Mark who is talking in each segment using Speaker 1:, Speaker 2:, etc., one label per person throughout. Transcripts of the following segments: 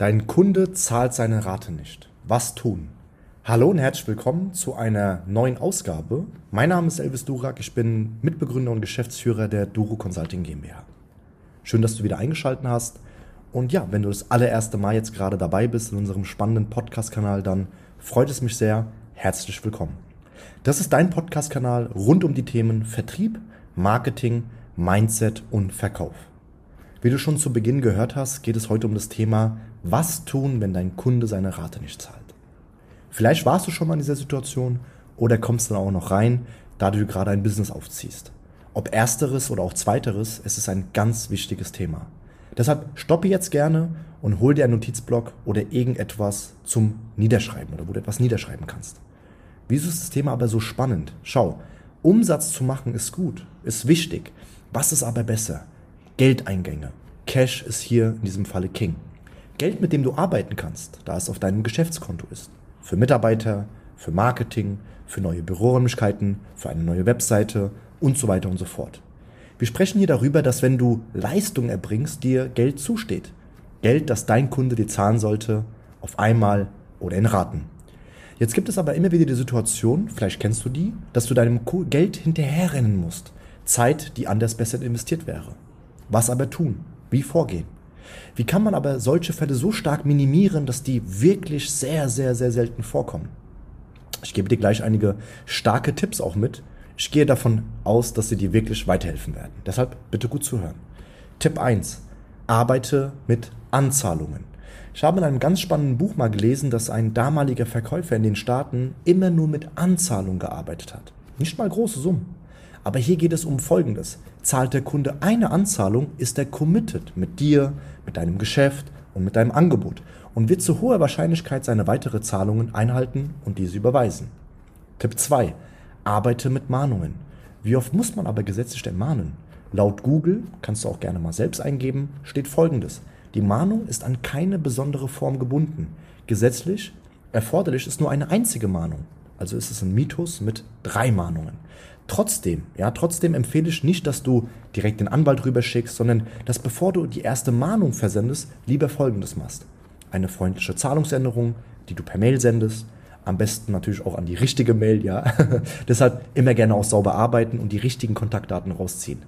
Speaker 1: Dein Kunde zahlt seine Rate nicht. Was tun? Hallo und herzlich willkommen zu einer neuen Ausgabe. Mein Name ist Elvis Durak, ich bin Mitbegründer und Geschäftsführer der Duro Consulting GmbH. Schön, dass du wieder eingeschaltet hast. Und ja, wenn du das allererste Mal jetzt gerade dabei bist in unserem spannenden Podcast-Kanal, dann freut es mich sehr. Herzlich willkommen. Das ist dein Podcast-Kanal rund um die Themen Vertrieb, Marketing, Mindset und Verkauf. Wie du schon zu Beginn gehört hast, geht es heute um das Thema, was tun, wenn dein Kunde seine Rate nicht zahlt. Vielleicht warst du schon mal in dieser Situation oder kommst dann auch noch rein, da du gerade ein Business aufziehst. Ob ersteres oder auch zweiteres, es ist ein ganz wichtiges Thema. Deshalb stoppe jetzt gerne und hol dir einen Notizblock oder irgendetwas zum Niederschreiben oder wo du etwas niederschreiben kannst. Wieso ist das Thema aber so spannend? Schau, Umsatz zu machen ist gut, ist wichtig. Was ist aber besser? Geldeingänge. Cash ist hier in diesem Falle King. Geld, mit dem du arbeiten kannst, da es auf deinem Geschäftskonto ist. Für Mitarbeiter, für Marketing, für neue Büroräumlichkeiten, für eine neue Webseite und so weiter und so fort. Wir sprechen hier darüber, dass wenn du Leistung erbringst, dir Geld zusteht. Geld, das dein Kunde dir zahlen sollte, auf einmal oder in Raten. Jetzt gibt es aber immer wieder die Situation, vielleicht kennst du die, dass du deinem Geld hinterherrennen musst. Zeit, die anders besser investiert wäre. Was aber tun? Wie vorgehen? Wie kann man aber solche Fälle so stark minimieren, dass die wirklich sehr, sehr, sehr selten vorkommen? Ich gebe dir gleich einige starke Tipps auch mit. Ich gehe davon aus, dass sie dir wirklich weiterhelfen werden. Deshalb bitte gut zuhören. Tipp 1. Arbeite mit Anzahlungen. Ich habe in einem ganz spannenden Buch mal gelesen, dass ein damaliger Verkäufer in den Staaten immer nur mit Anzahlungen gearbeitet hat. Nicht mal große Summen. Aber hier geht es um Folgendes. Zahlt der Kunde eine Anzahlung, ist er committed mit dir, mit deinem Geschäft und mit deinem Angebot und wird zu hoher Wahrscheinlichkeit seine weitere Zahlungen einhalten und diese überweisen. Tipp 2. Arbeite mit Mahnungen. Wie oft muss man aber gesetzlich denn mahnen? Laut Google, kannst du auch gerne mal selbst eingeben, steht folgendes. Die Mahnung ist an keine besondere Form gebunden. Gesetzlich erforderlich ist nur eine einzige Mahnung. Also ist es ein Mythos mit drei Mahnungen. Trotzdem, ja, trotzdem empfehle ich nicht, dass du direkt den Anwalt rüberschickst, sondern dass bevor du die erste Mahnung versendest, lieber Folgendes machst. Eine freundliche Zahlungsänderung, die du per Mail sendest, am besten natürlich auch an die richtige Mail, ja. Deshalb immer gerne auch sauber arbeiten und die richtigen Kontaktdaten rausziehen.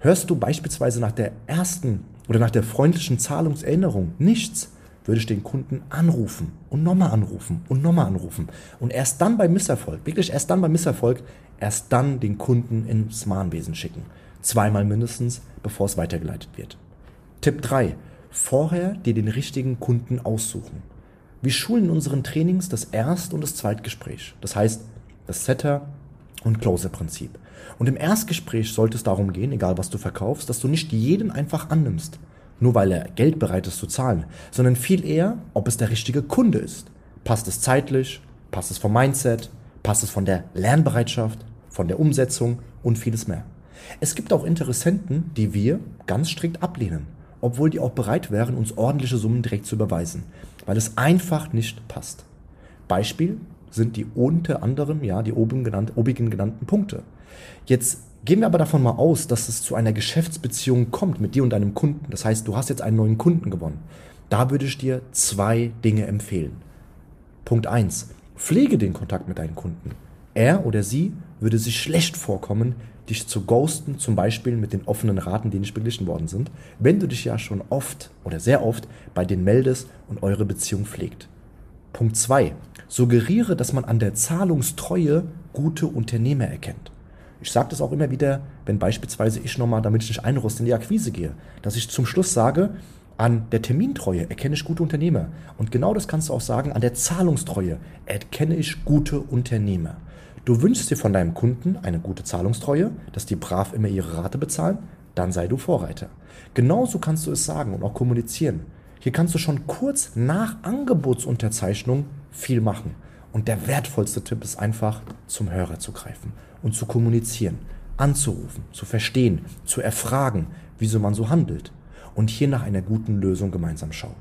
Speaker 1: Hörst du beispielsweise nach der ersten oder nach der freundlichen Zahlungserinnerung nichts, würde ich den Kunden anrufen und nochmal anrufen und nochmal anrufen. Und erst dann beim Misserfolg, wirklich erst dann beim Misserfolg, erst dann den Kunden ins Mahnwesen schicken. Zweimal mindestens, bevor es weitergeleitet wird. Tipp 3. Vorher dir den richtigen Kunden aussuchen. Wir schulen in unseren Trainings das Erst- und das Zweitgespräch. Das heißt, das Setter- und Closer-Prinzip. Und im Erstgespräch sollte es darum gehen, egal was du verkaufst, dass du nicht jeden einfach annimmst, nur weil er Geld bereit ist zu zahlen, sondern viel eher, ob es der richtige Kunde ist. Passt es zeitlich? Passt es vom Mindset? Passt es von der Lernbereitschaft? Von der Umsetzung und vieles mehr. Es gibt auch Interessenten, die wir ganz strikt ablehnen, obwohl die auch bereit wären, uns ordentliche Summen direkt zu überweisen, weil es einfach nicht passt. Beispiel sind die unter anderem, ja, die oben genannt, obigen genannten Punkte. Jetzt Gehen wir aber davon mal aus, dass es zu einer Geschäftsbeziehung kommt mit dir und deinem Kunden. Das heißt, du hast jetzt einen neuen Kunden gewonnen. Da würde ich dir zwei Dinge empfehlen. Punkt eins: Pflege den Kontakt mit deinen Kunden. Er oder sie würde sich schlecht vorkommen, dich zu ghosten, zum Beispiel mit den offenen Raten, die nicht beglichen worden sind, wenn du dich ja schon oft oder sehr oft bei denen meldest und eure Beziehung pflegt. Punkt zwei: Suggeriere, dass man an der Zahlungstreue gute Unternehmer erkennt. Ich sage das auch immer wieder, wenn beispielsweise ich nochmal, damit ich nicht einrost, in die Akquise gehe, dass ich zum Schluss sage, an der Termintreue erkenne ich gute Unternehmer. Und genau das kannst du auch sagen, an der Zahlungstreue erkenne ich gute Unternehmer. Du wünschst dir von deinem Kunden eine gute Zahlungstreue, dass die brav immer ihre Rate bezahlen, dann sei du Vorreiter. Genauso kannst du es sagen und auch kommunizieren. Hier kannst du schon kurz nach Angebotsunterzeichnung viel machen. Und der wertvollste Tipp ist einfach, zum Hörer zu greifen und zu kommunizieren, anzurufen, zu verstehen, zu erfragen, wieso man so handelt und hier nach einer guten Lösung gemeinsam schauen.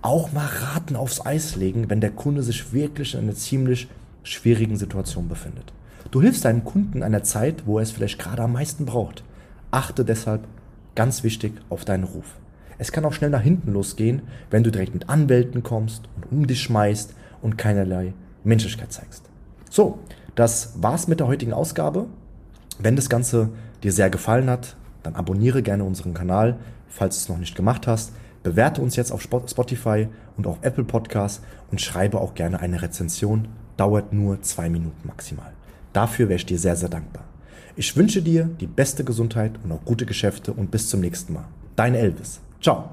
Speaker 1: Auch mal Raten aufs Eis legen, wenn der Kunde sich wirklich in einer ziemlich schwierigen Situation befindet. Du hilfst deinem Kunden in einer Zeit, wo er es vielleicht gerade am meisten braucht. Achte deshalb ganz wichtig auf deinen Ruf. Es kann auch schnell nach hinten losgehen, wenn du direkt mit Anwälten kommst und um dich schmeißt und keinerlei Menschlichkeit zeigst. So, das war's mit der heutigen Ausgabe. Wenn das Ganze dir sehr gefallen hat, dann abonniere gerne unseren Kanal, falls du es noch nicht gemacht hast. Bewerte uns jetzt auf Spotify und auf Apple Podcasts und schreibe auch gerne eine Rezension. Dauert nur zwei Minuten maximal. Dafür wäre ich dir sehr, sehr dankbar. Ich wünsche dir die beste Gesundheit und auch gute Geschäfte und bis zum nächsten Mal. Dein Elvis. Ciao.